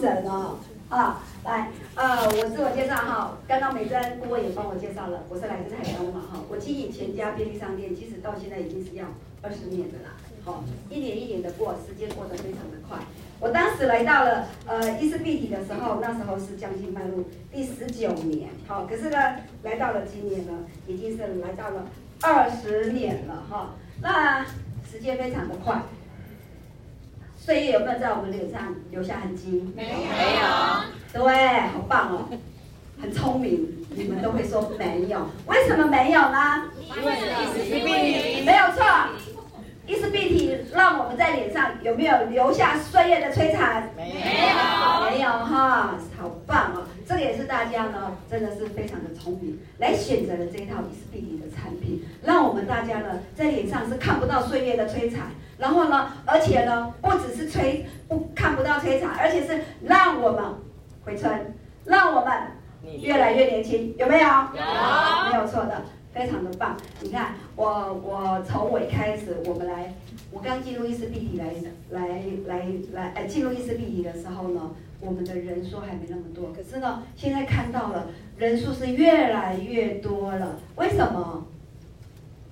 神哦！啊，来，呃，我自我介绍哈，刚刚美珍顾问也帮我介绍了，我是来自台东嘛哈，我经营全家便利商店，其实到现在已经是要二十年的啦，好，一年一年的过，时间过得非常的快。我当时来到了呃伊丝碧体的时候，那时候是将近迈入第十九年，好，可是呢，来到了今年呢，已经是来到了二十年了哈，那时间非常的快。岁月有没有在我们脸上留下痕迹？没有。没有。对，好棒哦，很聪明，你们都会说没有。为什么没有呢？因为伊丝碧媞。没有错，伊丝病体让我们在脸上有没有留下岁月的摧残？没有。没有哈，好棒哦。这个也是大家呢，真的是非常的聪明，来选择了这一套伊丝碧媞的产品，让我们大家呢在脸上是看不到岁月的摧残。然后呢，而且呢，不只是摧不看不到摧残，而且是让我们回春，让我们越来越年轻，有没有？有，没有错的，非常的棒。你看，我我从尾开始，我们来，我刚进入伊斯碧体来来来来，呃，进入伊斯碧体的时候呢，我们的人数还没那么多，可是呢，现在看到了人数是越来越多了。为什么？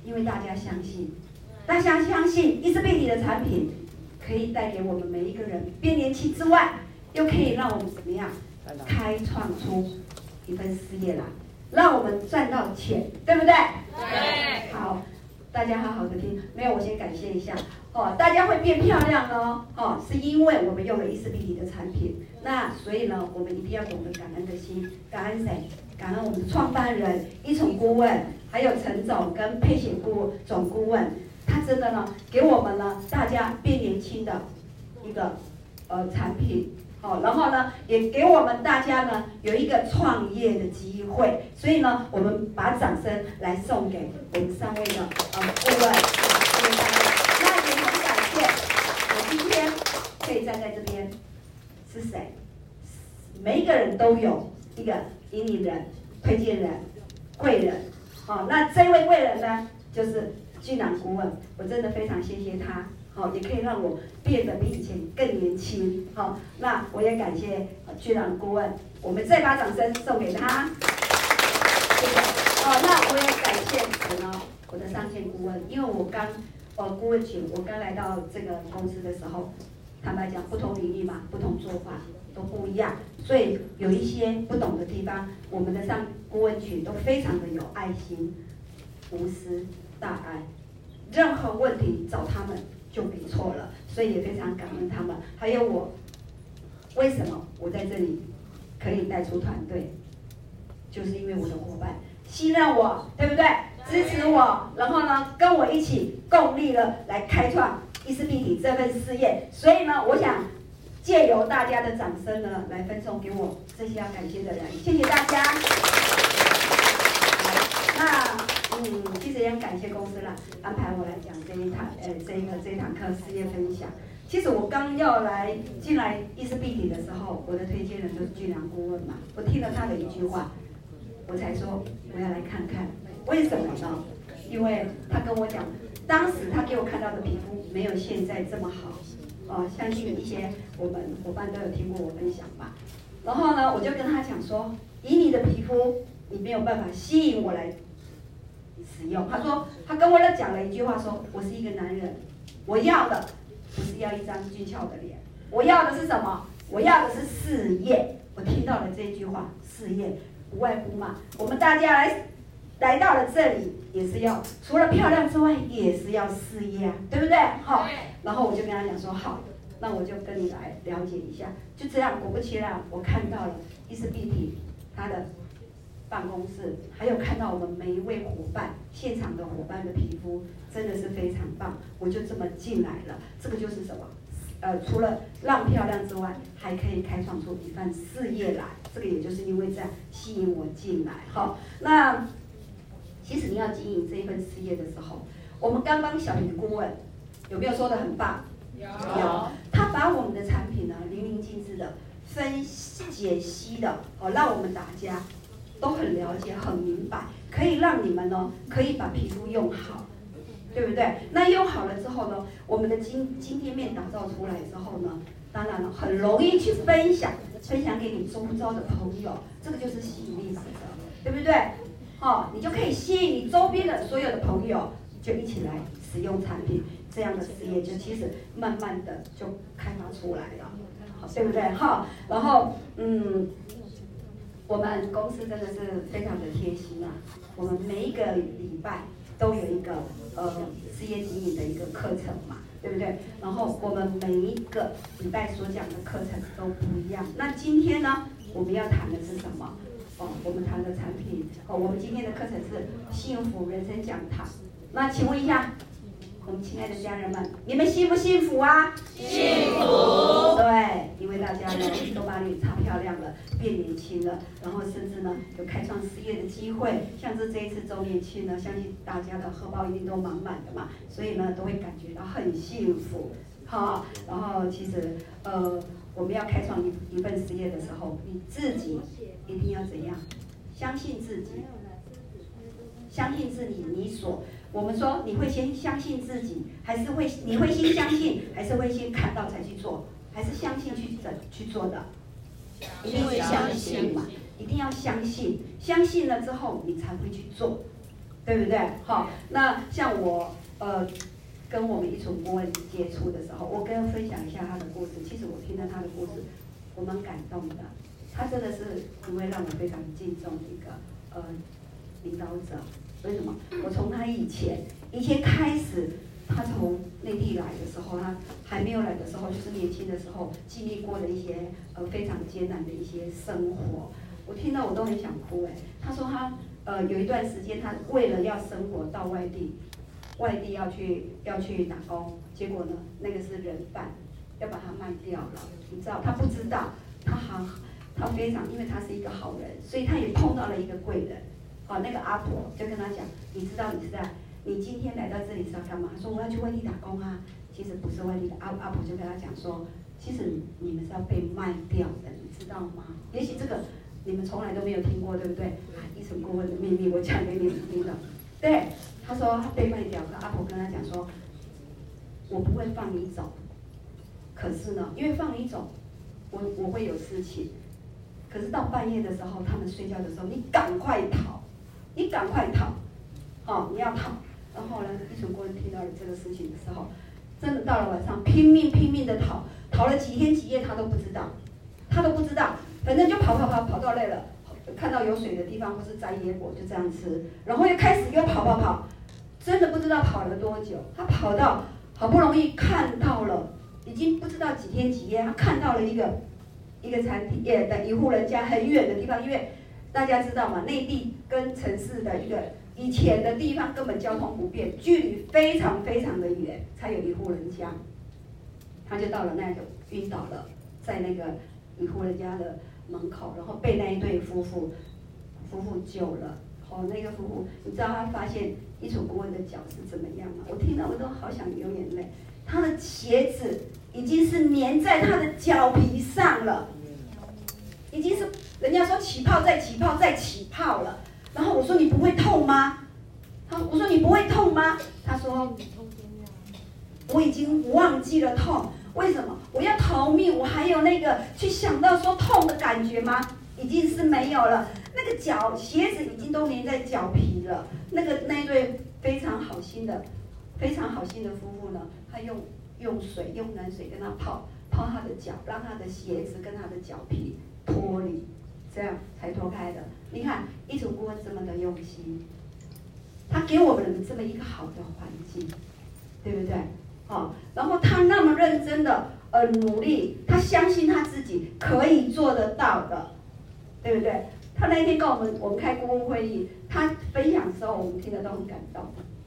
因为大家相信。大家相信伊斯碧体的产品可以带给我们每一个人变年轻之外，又可以让我们怎么样开创出一份事业来，让我们赚到钱，对不对？对。好，大家好好的听。没有，我先感谢一下哦，大家会变漂亮哦，哦，是因为我们用了伊思碧媞的产品。那所以呢，我们一定要懂得感恩的心，感恩谁？感恩我们的创办人一宠顾问，还有陈总跟沛显顾总顾问。他真的呢，给我们了，大家变年轻的一个呃产品，好，然后呢，也给我们大家呢有一个创业的机会，所以呢，我们把掌声来送给我们三位的呃顾问，谢谢大家。那也很感谢我今天可以站在这边，是谁？每一个人都有一个引领人、推荐人、贵人，好，那这位贵人呢，就是。俊朗顾问，我真的非常谢谢他，好，也可以让我变得比以前更年轻，好，那我也感谢居然顾问，我们再把掌声送给他，谢谢，哦，那我也感谢我呢，我的上线顾问，因为我刚，呃，顾问群，我刚来到这个公司的时候，坦白讲，不同领域嘛，不同做法都不一样，所以有一些不懂的地方，我们的上顾问群都非常的有爱心，无私。大爱，任何问题找他们就没错了，所以也非常感恩他们。还有我，为什么我在这里可以带出团队，就是因为我的伙伴信任我，对不对？支持我，然后呢，跟我一起共力了来开创伊丝碧媞这份事业。所以呢，我想借由大家的掌声呢，来分送给我这些要感谢的人。谢谢大家。嗯，其实也很感谢公司啦，安排我来讲这一堂，呃，这一个这堂课事业分享。其实我刚要来进来伊丝碧媞的时候，我的推荐人就是俊良顾问嘛。我听了他的一句话，我才说我要来看看，为什么呢？因为他跟我讲，当时他给我看到的皮肤没有现在这么好。哦，相信一些我们伙伴都有听过我分享吧。然后呢，我就跟他讲说，以你的皮肤，你没有办法吸引我来。使用，他说，他跟我讲了一句话说，说我是一个男人，我要的不是要一张俊俏的脸，我要的是什么？我要的是事业。我听到了这句话，事业无外乎嘛，我们大家来来到了这里，也是要除了漂亮之外，也是要事业啊，对不对？好，然后我就跟他讲说，好，那我就跟你来了解一下。就这样，果不其然，我看到了伊思碧媞，他的。办公室还有看到我们每一位伙伴，现场的伙伴的皮肤真的是非常棒，我就这么进来了。这个就是什么？呃，除了让漂亮之外，还可以开创出一番事业来。这个也就是因为这样吸引我进来。好，那其实你要经营这一份事业的时候，我们刚刚小鱼顾问有没有说的很棒？有。有。他把我们的产品呢，淋漓尽致的分解析的，哦，让我们大家。都很了解，很明白，可以让你们呢，可以把皮肤用好，对不对？那用好了之后呢，我们的今今天面打造出来之后呢，当然了，很容易去分享，分享给你周遭的朋友，这个就是吸引力法则，对不对？哦，你就可以吸引你周边的所有的朋友，就一起来使用产品，这样的事业就其实慢慢的就开发出来了，对不对？哈，然后嗯，我们公司真的是非常的贴心啊，我们每一个礼拜都有一个呃事业经营的一个课程嘛，对不对？然后我们每一个礼拜所讲的课程都不一样。那今天呢，我们要谈的是什么？哦，我们谈的产品哦，我们今天的课程是幸福人生讲堂。那请问一下，我们亲爱的家人们，你们幸不幸福啊？幸福。对，因为大家呢都把你擦漂亮了，变年轻了，然后甚至呢有开创事业的机会。像是这一次周年庆呢，相信大家的荷包一定都满满的嘛，所以呢都会感觉到很幸福。好，然后其实呃。我们要开创一一份事业的时候，你自己一定要怎样？相信自己，相信自己。你所我们说，你会先相信自己，还是会你会先相信，还是会先看到才去做，还是相信去怎去做的？一定会相信嘛，一定要相信，相信了之后你才会去做，对不对？好，那像我呃。跟我们一群顾问接触的时候，我跟他分享一下他的故事。其实我听到他的故事，我蛮感动的。他真的是一位让我非常敬重的一个呃领导者。为什么？我从他以前以前开始，他从内地来的时候，他还没有来的时候，就是年轻的时候经历过的一些呃非常艰难的一些生活，我听到我都很想哭哎。他说他呃有一段时间，他为了要生活到外地。外地要去要去打工，结果呢，那个是人贩，要把他卖掉了。你知道，他不知道，他好，他非常，因为他是一个好人，所以他也碰到了一个贵人。哦，那个阿婆就跟他讲，你知道你是在，你今天来到这里是要干嘛？他说我要去外地打工啊。其实不是外地的，阿阿婆就跟他讲说，其实你们是要被卖掉的，你知道吗？也许这个你们从来都没有听过，对不对？啊，一层顾问的秘密，我讲给你们听的，对。他说他被卖掉，可阿婆跟他讲说，我不会放你走，可是呢，因为放你走，我我会有事情，可是到半夜的时候，他们睡觉的时候，你赶快逃，你赶快逃，哦，你要逃，然后呢，一群工人听到了这个事情的时候，真的到了晚上，拼命拼命的逃，逃了几天几夜，他都不知道，他都不知道，反正就跑跑跑跑到累了，看到有水的地方或是摘野果就这样吃，然后又开始又跑跑跑。真的不知道跑了多久，他跑到好不容易看到了，已经不知道几天几夜，他看到了一个一个餐厅也的一户人家很远的地方，因为大家知道吗，内地跟城市的一个以前的地方根本交通不便，距离非常非常的远，才有一户人家，他就到了那个晕倒了，在那个一户人家的门口，然后被那一对夫妇夫妇救了。哦，那个夫妇，你知道他发现一群顾问的脚是怎么样吗？我听到我都好想流眼泪。他的鞋子已经是粘在他的脚皮上了，已经是人家说起泡再起泡再起泡了。然后我说，你不会痛吗？他我说，你不会痛吗？他说，我已经忘记了痛，为什么？我要逃命，我还有那个去想到说痛的感觉吗？已经是没有了。那个脚鞋子已经都粘在脚皮了。那个那对非常好心的、非常好心的夫妇呢，他用用水用冷水跟他泡泡他的脚，让他的鞋子跟他的脚皮脱离，这样才脱开的。你看，一群顾问这么的用心，他给我们这么一个好的环境，对不对？好，然后他那么认真的呃努力，他相信他自己可以做得到的，对不对？他那天跟我们我们开顾问会议，他分享的时候，我们听得都很感动，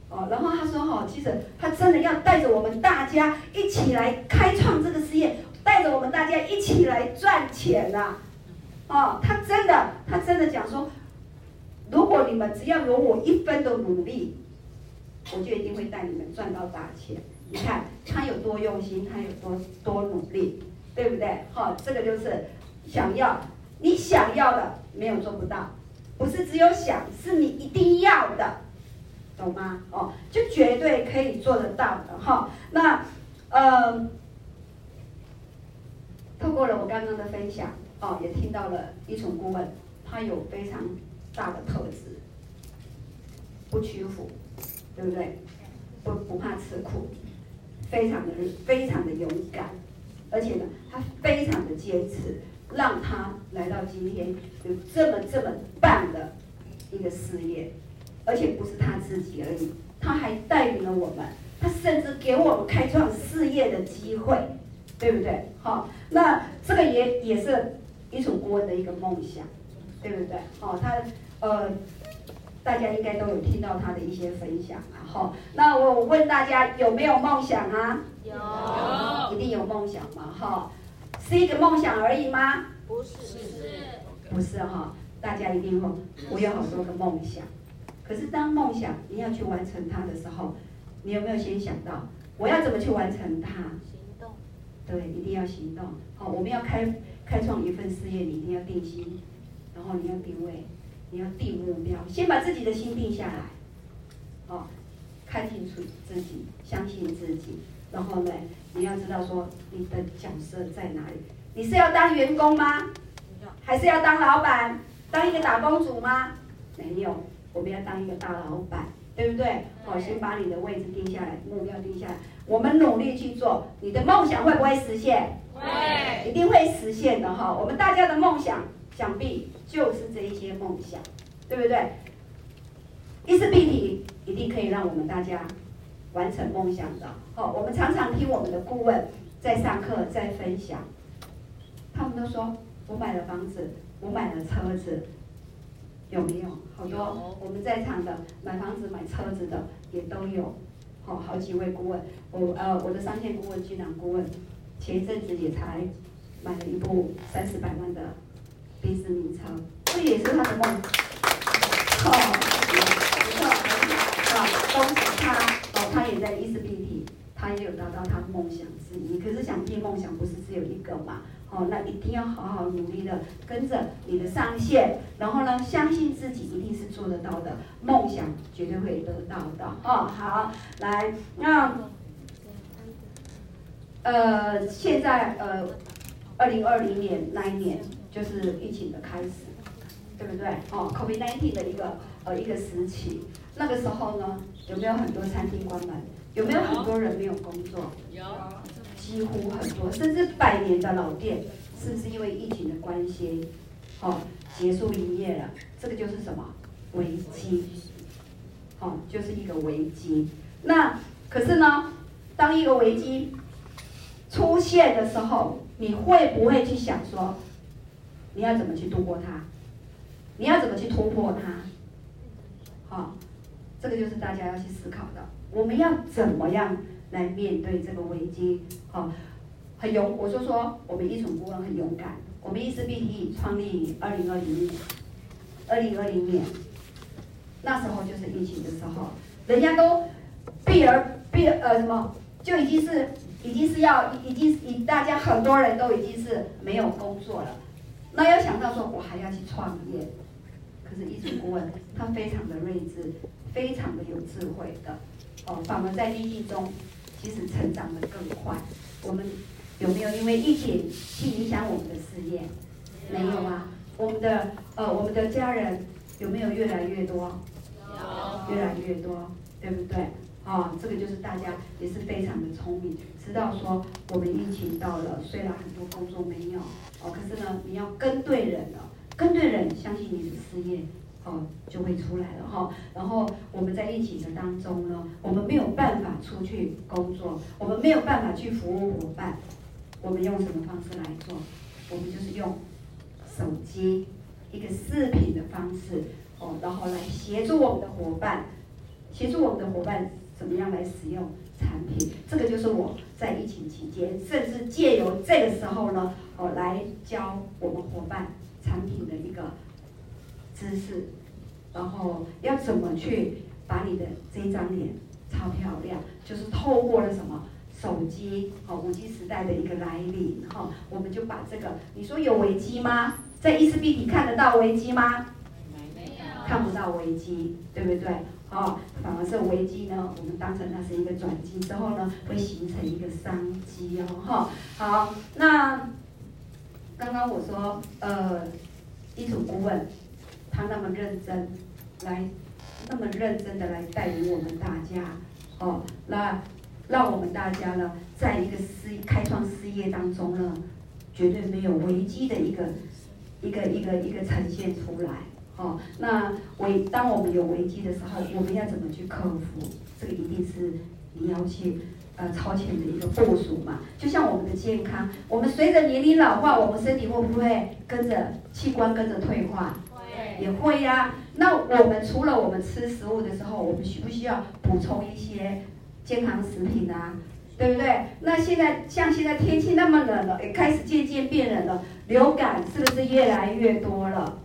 哦，然后他说哈，其实他真的要带着我们大家一起来开创这个事业，带着我们大家一起来赚钱呐，哦，他真的他真的讲说，如果你们只要有我一分的努力，我就一定会带你们赚到大钱。你看他有多用心，他有多多努力，对不对？好，这个就是想要。你想要的没有做不到，不是只有想，是你一定要的，懂吗？哦，就绝对可以做得到的哈。那，呃，透过了我刚刚的分享，哦，也听到了一重顾问，他有非常大的特质，不屈服，对不对？不不怕吃苦，非常的非常的勇敢，而且呢，他非常的坚持，让他来到今天有这么这么棒的一个事业，而且不是他自己而已，他还带领了我们，他甚至给我们开创事业的机会，对不对？好，那这个也也是依纯顾问的一个梦想，对不对？好，他呃。大家应该都有听到他的一些分享啊，哈。那我问大家有没有梦想啊？有，一定有梦想嘛，哈。是一个梦想而已吗？不是，是，不是哈。大家一定会，我有好多个梦想。可是当梦想你要去完成它的时候，你有没有先想到我要怎么去完成它？行动。对，一定要行动。好，我们要开开创一份事业，你一定要定心，然后你要定位。你要定目标，先把自己的心定下来，哦，看清楚自己，相信自己，然后呢，你要知道说你的角色在哪里。你是要当员工吗？还是要当老板？当一个打工族吗？没有，我们要当一个大老板，对不对？好，先把你的位置定下来，目标定下来，我们努力去做，你的梦想会不会实现？会，一定会实现的哈。我们大家的梦想。想必就是这一些梦想，对不对？意思必体一定可以让我们大家完成梦想的。好，我们常常听我们的顾问在上课在分享，他们都说我买了房子，我买了车子，有没有？好多我们在场的买房子买车子的也都有。好，好几位顾问，我呃我的商业顾问、金融顾问，前一阵子也才买了一部三四百万的。宾士名车，这也是他的梦。好、哦，没错，啊，恭喜他，哦，他也在伊思碧媞，他也有达到他的梦想之一。可是想必梦想不是只有一个嘛？哦，那一定要好好努力的跟着你的上线，然后呢，相信自己一定是做得到的，梦想绝对会得到的。哦，好，来，那，呃，现在呃，二零二零年那一年。就是疫情的开始，对不对？哦，COVID-19 的一个呃一个时期，那个时候呢，有没有很多餐厅关门？有没有很多人没有工作？有，几乎很多，甚至百年的老店，是不是因为疫情的关系，哦，结束营业了？这个就是什么危机？哦，就是一个危机。那可是呢，当一个危机出现的时候，你会不会去想说？你要怎么去度过它？你要怎么去突破它？好、这个就是大家要去思考的。我们要怎么样来面对这个危机？好、很勇，我就说我们依纯顾问很勇敢。我们伊思碧媞创立于二零二零年，二零二零年，那时候就是疫情的时候，人家都避而避呃什么，就已经是已经是要已经已大家很多人都已经是没有工作了。那要想到说，我还要去创业，可是艺术顾问他非常的睿智，非常的有智慧的，哦，反而在逆境中，其实成长得更快。我们有没有因为疫情去影响我们的事业？没有啊。我们的呃，我们的家人有没有越来越多？有，越来越多，对不对？啊、这个就是大家也是非常的聪明，知道说我们疫情到了，虽然很多工作没有，哦，可是呢，你要跟对人了，跟对人，相信你的事业，哦，就会出来了哈、哦。然后我们在疫情的当中呢，我们没有办法出去工作，我们没有办法去服务伙伴，我们用什么方式来做？我们就是用手机一个视频的方式，哦，然后来协助我们的伙伴，协助我们的伙伴。怎么样来使用产品？这个就是我在疫情期间，甚至借由这个时候呢，哦，来教我们伙伴产品的一个知识，然后要怎么去把你的这张脸超漂亮，就是透过了什么手机，哦，五 G 时代的一个来临，哈，我们就把这个，你说有危机吗？在伊思碧媞看得到危机吗？没有，看不到危机，对不对？哦，反而是危机呢，我们当成它是一个转机之后呢，会形成一个商机哦。哈，好，那刚刚我说，呃，基础顾问他那么认真来，那么认真的来带领我们大家，哦，那让我们大家呢，在一个事开创事业当中呢，绝对没有危机的一个一个一个一个呈现出来，哦，那危当我们有危机的时候，我们要怎么去克服？这个一定是你要去。呃，超前的一个部署嘛，就像我们的健康，我们随着年龄老化，我们身体会不会跟着器官跟着退化？会，也会呀、啊。那我们除了我们吃食物的时候，我们需不需要补充一些健康食品啊？对不对？那现在像现在天气那么冷了，也开始渐渐变冷了，流感是不是越来越多了？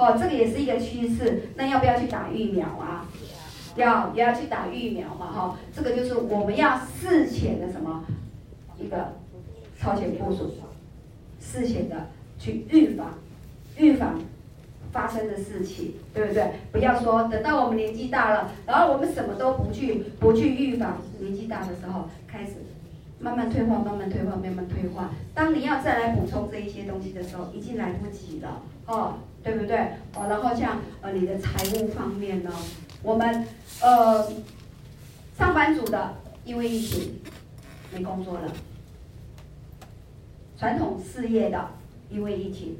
哦，这个也是一个趋势。那要不要去打疫苗啊？要也要去打疫苗嘛，哈，这个就是我们要事前的什么一个超前部署，事前的去预防，预防发生的事情，对不对？不要说等到我们年纪大了，然后我们什么都不去不去预防，年纪大的时候开始慢慢退化，慢慢退化，慢慢退化。当你要再来补充这一些东西的时候，已经来不及了，哦，对不对？哦，然后像呃你的财务方面呢？我们呃，上班族的因为疫情没工作了，传统事业的因为疫情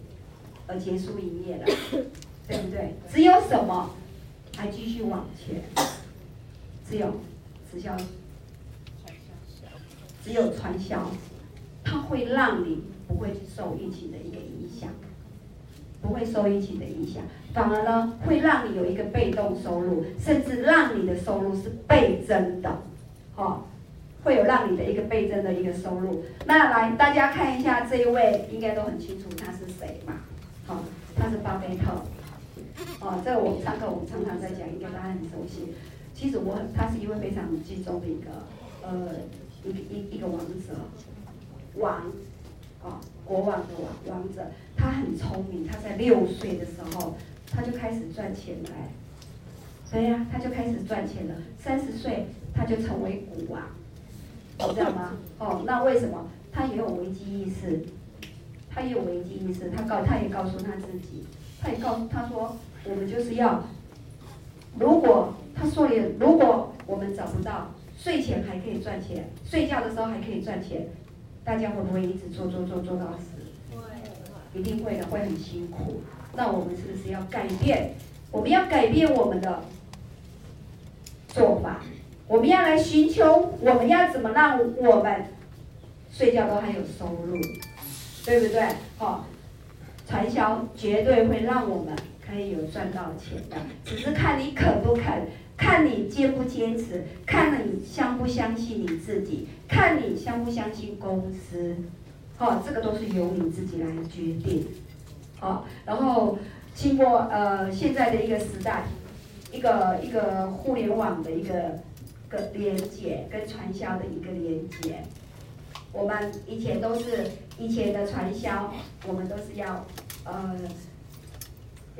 而结束营业了，对不对？只有什么还继续往前？只有直销，只有传销，它会让你不会受疫情的一个影响，不会受疫情的影响。反而呢，会让你有一个被动收入，甚至让你的收入是倍增的，哦，会有让你的一个倍增的一个收入。那来，大家看一下这一位，应该都很清楚他是谁嘛？好、他是巴菲特，哦，这个我们上课我们常常在讲，应该大家很熟悉。其实我很，他是一位非常集中的一个，呃，一个一一个王者，王，啊、哦，国王的王王者，他很聪明，他在六岁的时候。他就开始赚钱了，对呀，他就开始赚钱了。三十岁他就成为股王，你知道吗？哦，那为什么？他也有危机意识，他也有危机意识。他告，他也告诉他自己，他也告诉他说，我们就是要，如果他说也，如果我们找不到睡前还可以赚钱，睡觉的时候还可以赚钱，大家会不会一直做做做做到死？会，一定会的，会很辛苦。那我们是不是要改变？我们要改变我们的做法，我们要来寻求，我们要怎么让我们睡觉都还有收入，对不对？哦，传销绝对会让我们可以有赚到钱的，只是看你肯不肯，看你坚不坚持，看你相不相信你自己，看你相不相信公司，哦，这个都是由你自己来决定。好，然后经过呃现在的一个时代，一个一个互联网的一个个连接跟传销的一个连接，我们以前都是以前的传销，我们都是要呃，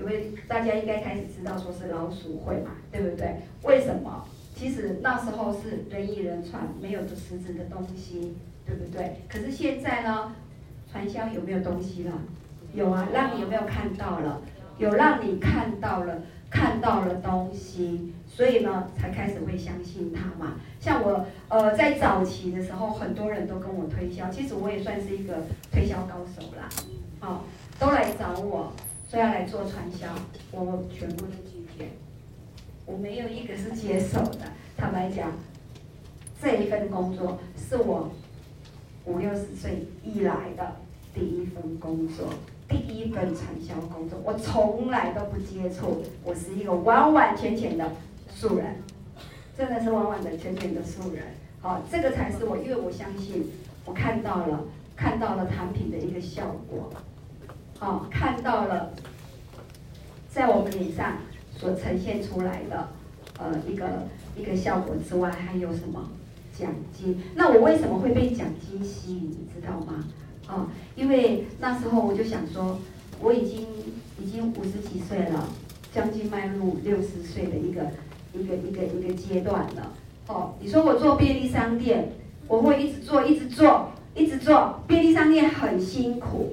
因为大家应该开始知道说是老鼠会嘛，对不对？为什么？其实那时候是人以人传，没有实质的东西，对不对？可是现在呢，传销有没有东西了？有啊，让你有没有看到了？有让你看到了，看到了东西，所以呢，才开始会相信他嘛。像我，呃，在早期的时候，很多人都跟我推销，其实我也算是一个推销高手啦。哦，都来找我，说要来做传销，我全部都拒绝，我没有一个是接受的。坦白讲，这一份工作是我五六十岁以来的第一份工作。第一份传销工作，我从来都不接触，我是一个完完全全的素人，真的是完完全全的素人。好，这个才是我，因为我相信，我看到了，看到了产品的一个效果，好，看到了，在我们脸上所呈现出来的，呃，一个一个效果之外，还有什么奖金？那我为什么会被奖金吸引？你知道吗？哦，因为那时候我就想说，我已经已经五十几岁了，将近迈入六十岁的一个一个一个一个阶段了。哦，你说我做便利商店，我会一直做，一直做，一直做。便利商店很辛苦，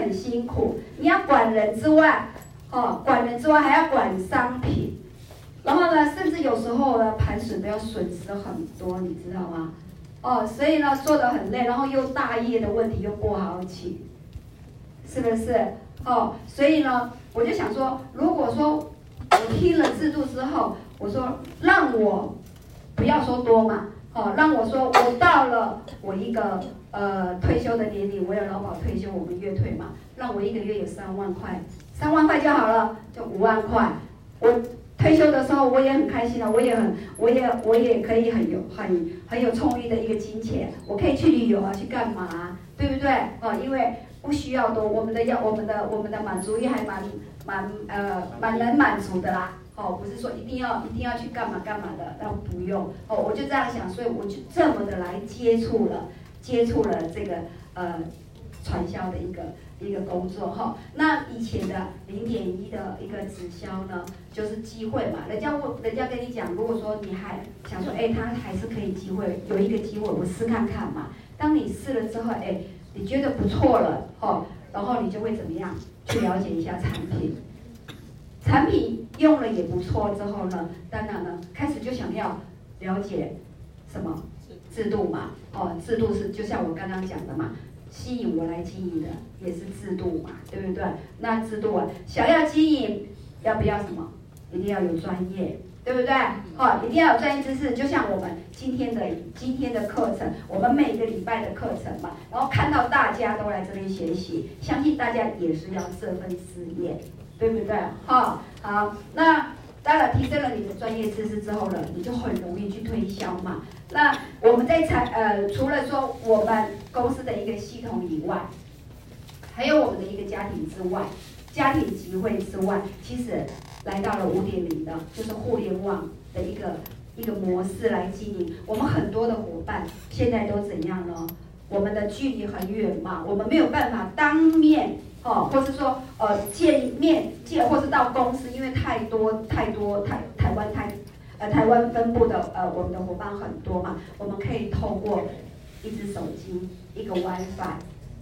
很辛苦。你要管人之外，哦，管人之外还要管商品，然后呢，甚至有时候呢，盘损都要损失很多，你知道吗？哦，所以呢，做的很累，然后又大业的问题又不好起，是不是？哦，所以呢，我就想说，如果说我听了制度之后，我说让我不要说多嘛，哦，让我说我到了我一个呃退休的年龄，我有劳保退休，我们月退嘛，让我一个月有三万块，三万块就好了，就五万块，我。退休的时候我也很开心啊，我也很，我也我也可以很有很很有充裕的一个金钱，我可以去旅游啊，去干嘛，对不对？哦，因为不需要多，我们的要我们的我们的满足欲还蛮蛮呃蛮能满足的啦。哦，不是说一定要一定要去干嘛干嘛的，那不用。哦，我就这样想，所以我就这么的来接触了接触了这个呃传销的一个。一个工作哈，那以前的零点一的一个直销呢，就是机会嘛。人家问，人家跟你讲，如果说你还想说，哎，他还是可以机会，有一个机会，我试看看嘛。当你试了之后，哎，你觉得不错了，哈，然后你就会怎么样？去了解一下产品，产品用了也不错之后呢，当然呢，开始就想要了解什么制度嘛，哦，制度是就像我刚刚讲的嘛。吸引我来经营的也是制度嘛，对不对？那制度啊，想要经营，要不要什么？一定要有专业，对不对？哦，一定要有专业知识。就像我们今天的今天的课程，我们每个礼拜的课程嘛，然后看到大家都来这边学习，相信大家也是要这份事业，对不对？哈、哦，好，那。当然，提升了你的专业知识之后呢，你就很容易去推销嘛。那我们在产呃，除了说我们公司的一个系统以外，还有我们的一个家庭之外，家庭集会之外，其实来到了五点零的，就是互联网的一个一个模式来经营。我们很多的伙伴现在都怎样呢？我们的距离很远嘛，我们没有办法当面。哦，或是说呃见面见，或是到公司，因为太多太多台台湾台呃台湾分布的呃我们的伙伴很多嘛，我们可以透过一只手机一个 WiFi，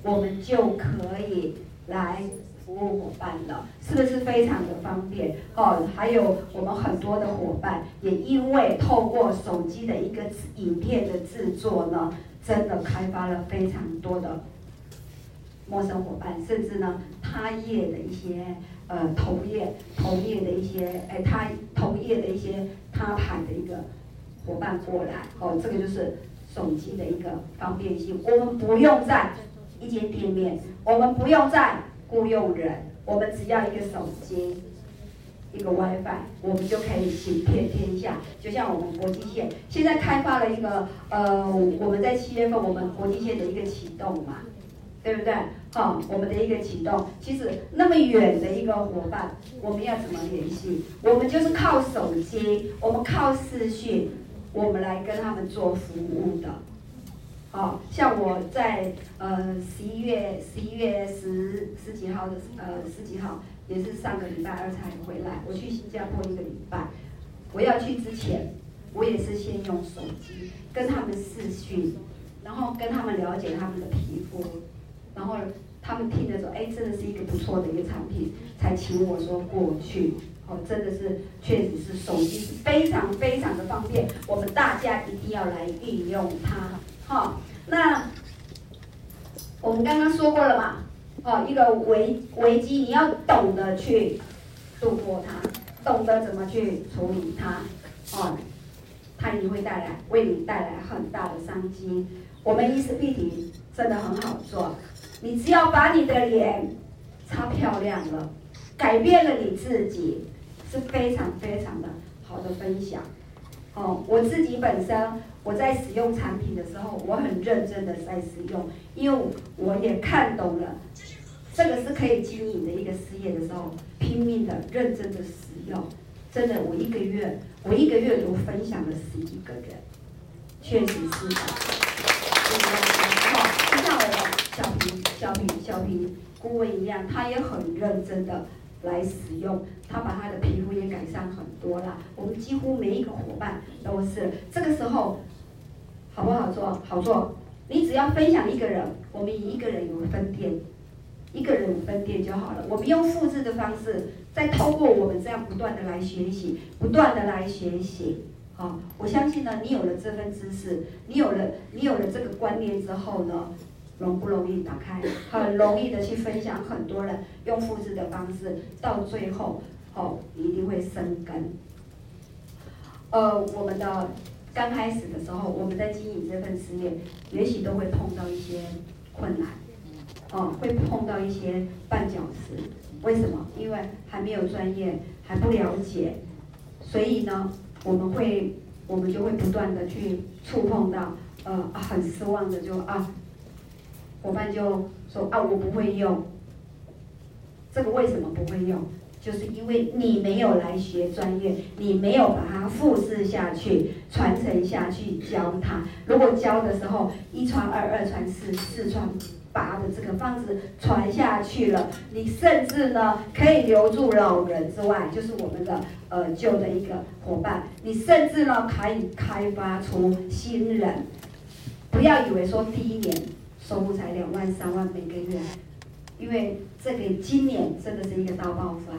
我们就可以来服务伙伴了，是不是非常的方便？哦，还有我们很多的伙伴也因为透过手机的一个影片的制作呢，真的开发了非常多的。陌生伙伴，甚至呢，他业的一些呃同业同业的一些哎，他同业的一些他牌的一个伙伴过来哦，这个就是手机的一个方便性。我们不用在一间店面，我们不用再雇佣人，我们只要一个手机，一个 WiFi，我们就可以行遍天下。就像我们国际线现在开发了一个呃，我们在七月份我们国际线的一个启动嘛。对不对？好、哦，我们的一个启动，其实那么远的一个伙伴，我们要怎么联系？我们就是靠手机，我们靠视讯，我们来跟他们做服务的。好、哦，像我在呃十一月十一月十十几号的呃十几号，也是上个礼拜二才回来。我去新加坡一个礼拜，我要去之前，我也是先用手机跟他们视讯，然后跟他们了解他们的皮肤。然后他们听的时候，哎，真的是一个不错的一个产品，才请我说过去。哦，真的是，确实是手机是非常非常的方便，我们大家一定要来运用它。哈、哦，那我们刚刚说过了嘛，哦，一个危危机，你要懂得去度过它，懂得怎么去处理它，哦，它一定会带来为你带来很大的商机。我们伊思碧媞真的很好做。你只要把你的脸擦漂亮了，改变了你自己，是非常非常的好的分享。哦，我自己本身我在使用产品的时候，我很认真的在使用，因为我也看懂了，这个是可以经营的一个事业的时候，拼命的认真的使用，真的，我一个月我一个月都分享了十一个人，确实是的。小平、小平、顾问一样，他也很认真的来使用，他把他的皮肤也改善很多了。我们几乎每一个伙伴都是这个时候，好不好做？好做。你只要分享一个人，我们以一个人有分店，一个人五分店就好了。我们用复制的方式，再透过我们这样不断的来学习，不断的来学习。好，我相信呢，你有了这份知识，你有了你有了这个观念之后呢，容不容易打开？很容易的去分享，很多人用复制的方式，到最后，哦，一定会生根。呃，我们的刚开始的时候，我们在经营这份事业，也许都会碰到一些困难。哦，会碰到一些绊脚石，为什么？因为还没有专业，还不了解，所以呢，我们会，我们就会不断的去触碰到，呃，很失望的就啊，伙伴就说啊，我不会用，这个为什么不会用？就是因为你没有来学专业，你没有把它复制下去，传承下去教他。如果教的时候一传二，二传四，四传。八的这个方式传下去了，你甚至呢可以留住老人之外，就是我们的呃旧的一个伙伴，你甚至呢可以开发出新人。不要以为说第一年收入才两万三万每个月，因为这个今年真的是一个大爆发，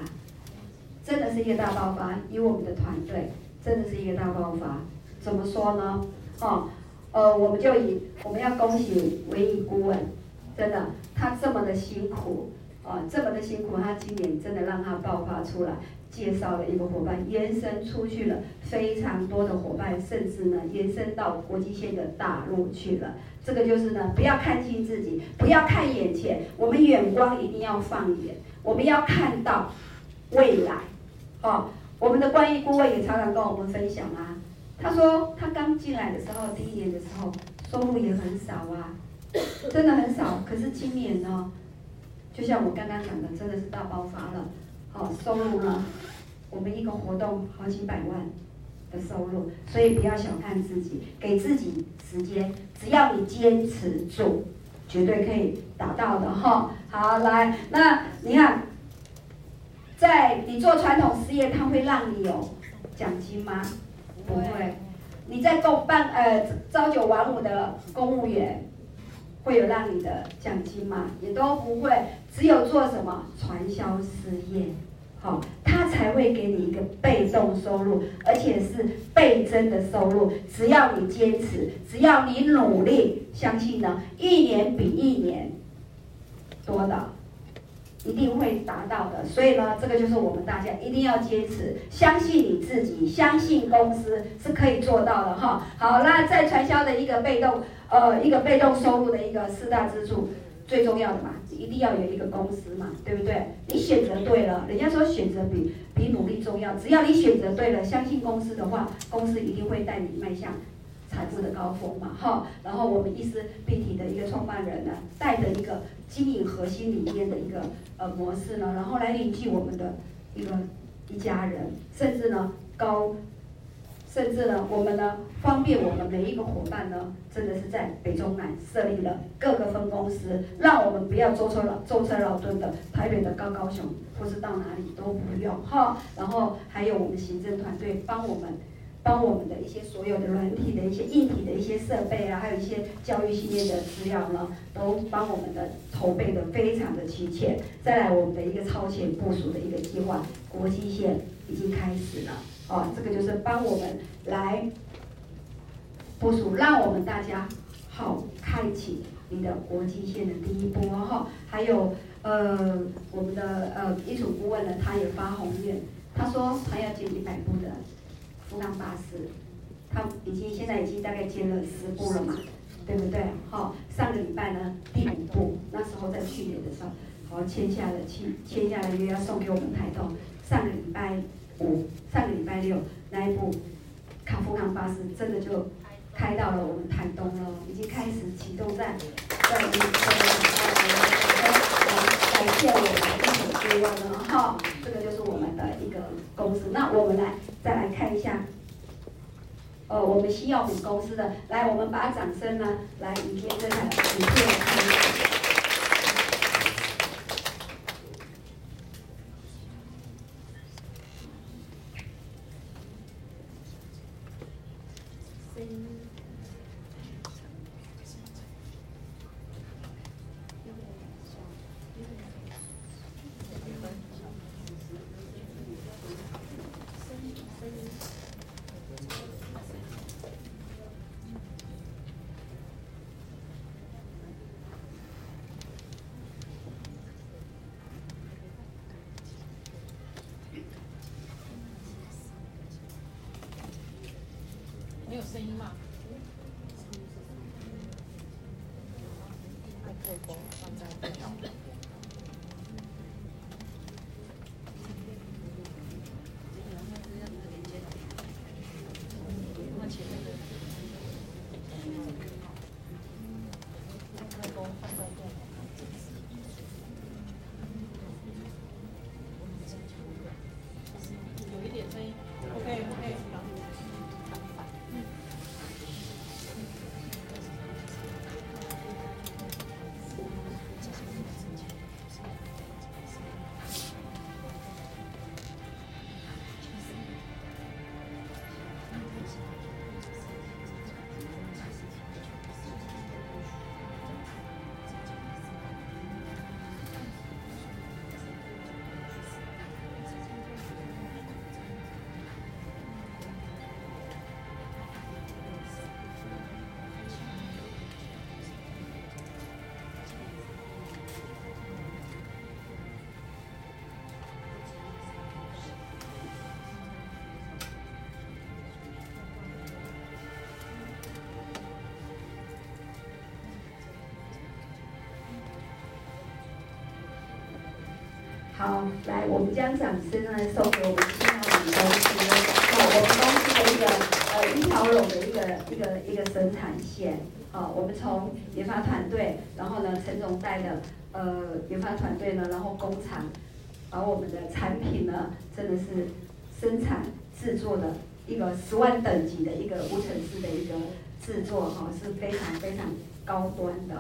真的是一个大爆发。以我们的团队，真的是一个大爆发。怎么说呢？哦，呃，我们就以我们要恭喜唯一顾问。真的，他这么的辛苦，啊，这么的辛苦，他今年真的让他爆发出来，介绍了一个伙伴，延伸出去了非常多的伙伴，甚至呢延伸到国际线的大陆去了。这个就是呢，不要看轻自己，不要看眼前，我们眼光一定要放远，我们要看到未来。哦，我们的关系顾问也常常跟我们分享啊，他说他刚进来的时候，第一年的时候收入也很少啊。真的很少，可是今年呢，就像我刚刚讲的，真的是大爆发了。好，收入呢，我们一个活动好几百万的收入，所以不要小看自己，给自己时间，只要你坚持住，绝对可以达到的哈。好，来，那你看，在你做传统事业，它会让你有奖金吗？不会。你在做办呃朝九晚五的公务员。会有让你的奖金吗？也都不会，只有做什么传销事业，好，他才会给你一个被动收入，而且是倍增的收入。只要你坚持，只要你努力，相信呢，一年比一年多的，一定会达到的。所以呢，这个就是我们大家一定要坚持，相信你自己，相信公司是可以做到的哈。好，那在传销的一个被动。呃，一个被动收入的一个四大支柱，最重要的嘛，一定要有一个公司嘛，对不对？你选择对了，人家说选择比比努力重要，只要你选择对了，相信公司的话，公司一定会带你迈向财富的高峰嘛，哈。然后我们意思必体的一个创办人呢，带着一个经营核心理念的一个呃模式呢，然后来领进我们的一个一家人，甚至呢高。甚至呢，我们呢方便我们每一个伙伴呢，真的是在北中南设立了各个分公司，让我们不要舟车劳舟车劳顿的台北的高高雄，或是到哪里都不用哈。然后还有我们行政团队帮我们，帮我们的一些所有的软体的一些硬体的一些设备啊，还有一些教育系列的资料呢，都帮我们的筹备的非常的齐全。再来我们的一个超前部署的一个计划，国际线已经开始了。哦，这个就是帮我们来部署，让我们大家好开启你的国际线的第一波哈。还有呃，我们的呃一组顾问呢，他也发宏愿，他说他要建一百部的福冈巴士，他已经现在已经大概建了十部了嘛，对不对？好，上个礼拜呢第五部，那时候在去年的时候，好签下了签签下了约要送给我们台东，上个礼拜。五上个礼拜六那一部卡富康巴士真的就开到了我们台东了，已经开始启动在在我们的感谢我们一起希望了哈，这个就是我们的一个公司。那我们来再来看一下，呃，我们西药品公司的，来，我们把掌声呢来迎接这台影片声音嘛？好，来，我们将掌声呢送给我们新奥米公司，哦，我们公司的一个呃一条龙的一个一个一个生产线，好，我们从研发团队，然后呢陈总带的呃研发团队呢，然后工厂，把我们的产品呢真的是生产制作的一个十万等级的一个无尘室的一个制作哈，是非常非常高端的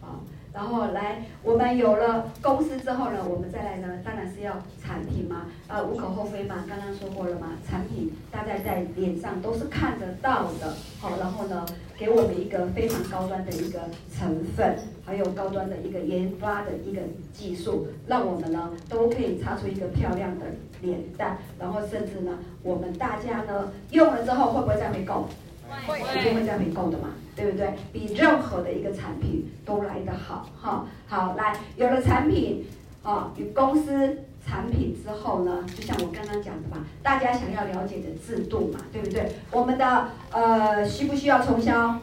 啊。然后来，我们有了公司之后呢，我们再来呢，当然是要产品嘛，呃，无可厚非嘛，刚刚说过了嘛，产品大家在脸上都是看得到的，好，然后呢，给我们一个非常高端的一个成分，还有高端的一个研发的一个技术，让我们呢都可以擦出一个漂亮的脸蛋，然后甚至呢，我们大家呢用了之后会不会再回购？会，一定会在回购的嘛。对不对？比任何的一个产品都来得好，哈，好，来，有了产品，啊，与公司产品之后呢，就像我刚刚讲的嘛，大家想要了解的制度嘛，对不对？我们的呃，需不需要冲销？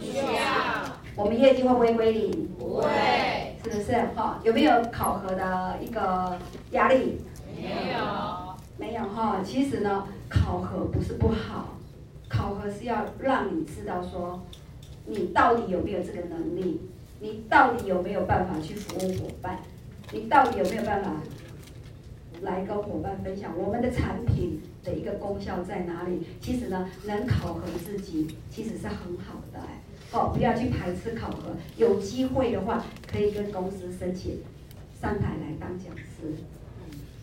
需要。我们业绩会不会归零？不会。是不是？哈，有没有考核的一个压力？没有。没有哈，其实呢，考核不是不好，考核是要让你知道说。你到底有没有这个能力？你到底有没有办法去服务伙伴？你到底有没有办法来跟伙伴分享我们的产品的一个功效在哪里？其实呢，能考核自己其实是很好的哎，哦，不要去排斥考核，有机会的话可以跟公司申请上台来当讲师，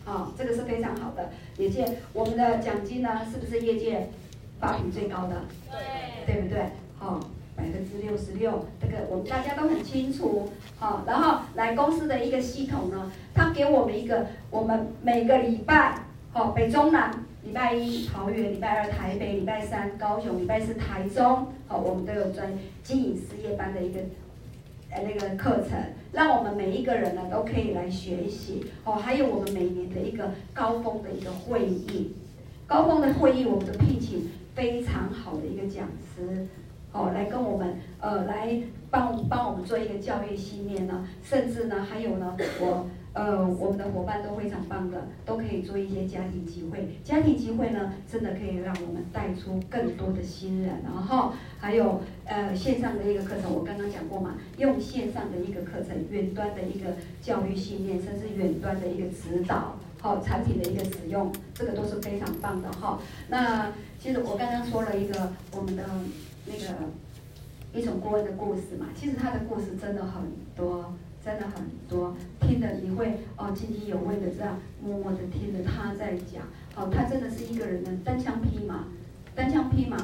哦，这个是非常好的。业界我们的奖金呢，是不是业界发比最高的？对，对不对？哦。百分之六十六，这个我们大家都很清楚，好，然后来公司的一个系统呢，他给我们一个，我们每个礼拜，好，北中南，礼拜一桃园，礼拜二台北，礼拜三高雄，礼拜四台中，好，我们都有专经营事业班的一个，呃，那个课程，让我们每一个人呢都可以来学习，哦，还有我们每年的一个高峰的一个会议，高峰的会议，我们的聘请师。哦，来跟我们，呃，来帮帮我们做一个教育训练呢，甚至呢，还有呢，我，呃，我们的伙伴都非常棒的，都可以做一些家庭集会。家庭集会呢，真的可以让我们带出更多的新人。然后还有，呃，线上的一个课程，我刚刚讲过嘛，用线上的一个课程，远端的一个教育训练，甚至远端的一个指导，好，产品的一个使用，这个都是非常棒的哈。那其实我刚刚说了一个我们的。那个一种顾问的故事嘛，其实他的故事真的很多，真的很多，听的你会哦津津有味的这样默默的听着他在讲，哦，他真的是一个人的单枪匹马，单枪匹马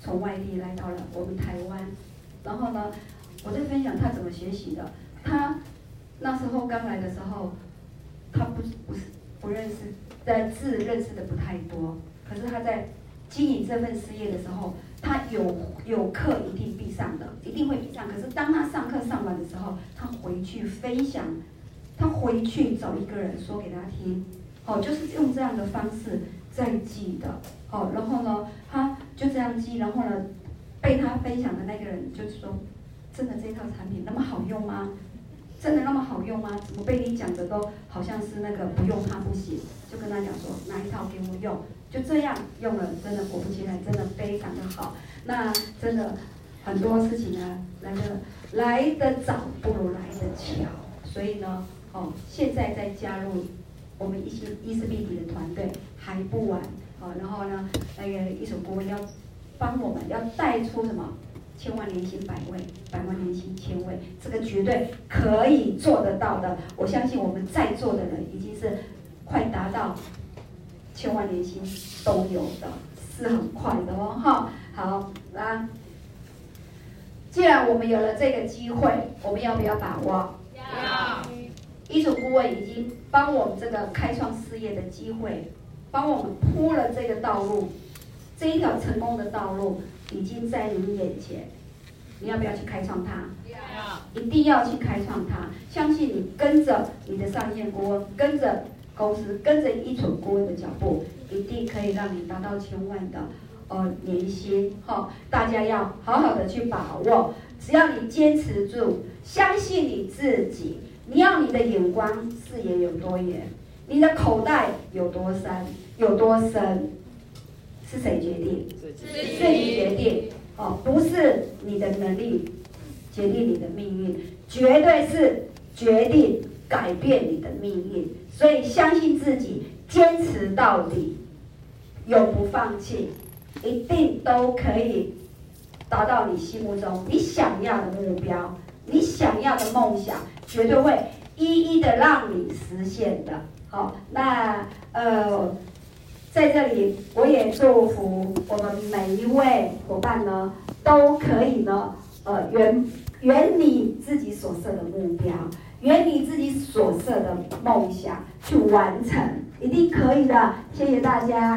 从外地来到了我们台湾，然后呢，我在分享他怎么学习的，他那时候刚来的时候，他不是不是不认识，在字认识的不太多，可是他在经营这份事业的时候。他有有课一定必上的，一定会必上。可是当他上课上完的时候，他回去分享，他回去找一个人说给他听，哦，就是用这样的方式在记的，哦，然后呢，他就这样记，然后呢，被他分享的那个人就说，真的这套产品那么好用吗？真的那么好用吗？怎么被你讲的都好像是那个不用它不行？就跟他讲说，拿一套给我用，就这样用了，真的果不其然，真的非常的好。那真的很多事情呢，来的来得早不如来得巧，所以呢，哦，现在再加入我们一些伊丝碧媞的团队还不晚，哦，然后呢，那个一手锅要帮我们要带出什么？千万年薪百位，百万年薪千位，这个绝对可以做得到的。我相信我们在座的人已经是快达到千万年薪都有的，是很快的哦。哈，好，那既然我们有了这个机会，我们要不要把握？要。医嘱顾问已经帮我们这个开创事业的机会，帮我们铺了这个道路，这一条成功的道路。已经在你眼前，你要不要去开创它？要，一定要去开创它。相信你跟着你的上线顾问，跟着公司，跟着一准顾问的脚步，一定可以让你达到千万的呃年薪。哈、哦，大家要好好的去把握。只要你坚持住，相信你自己，你要你的眼光视野有多远，你的口袋有多深，有多深。是谁决定？是你决定哦，不是你的能力决定你的命运，绝对是决定改变你的命运。所以相信自己，坚持到底，永不放弃，一定都可以达到你心目中你想要的目标，你想要的梦想，绝对会一一的让你实现的。好，那呃。在这里，我也祝福我们每一位伙伴呢，都可以呢，呃，圆圆你自己所设的目标，圆你自己所设的梦想去完成，一定可以的。谢谢大家。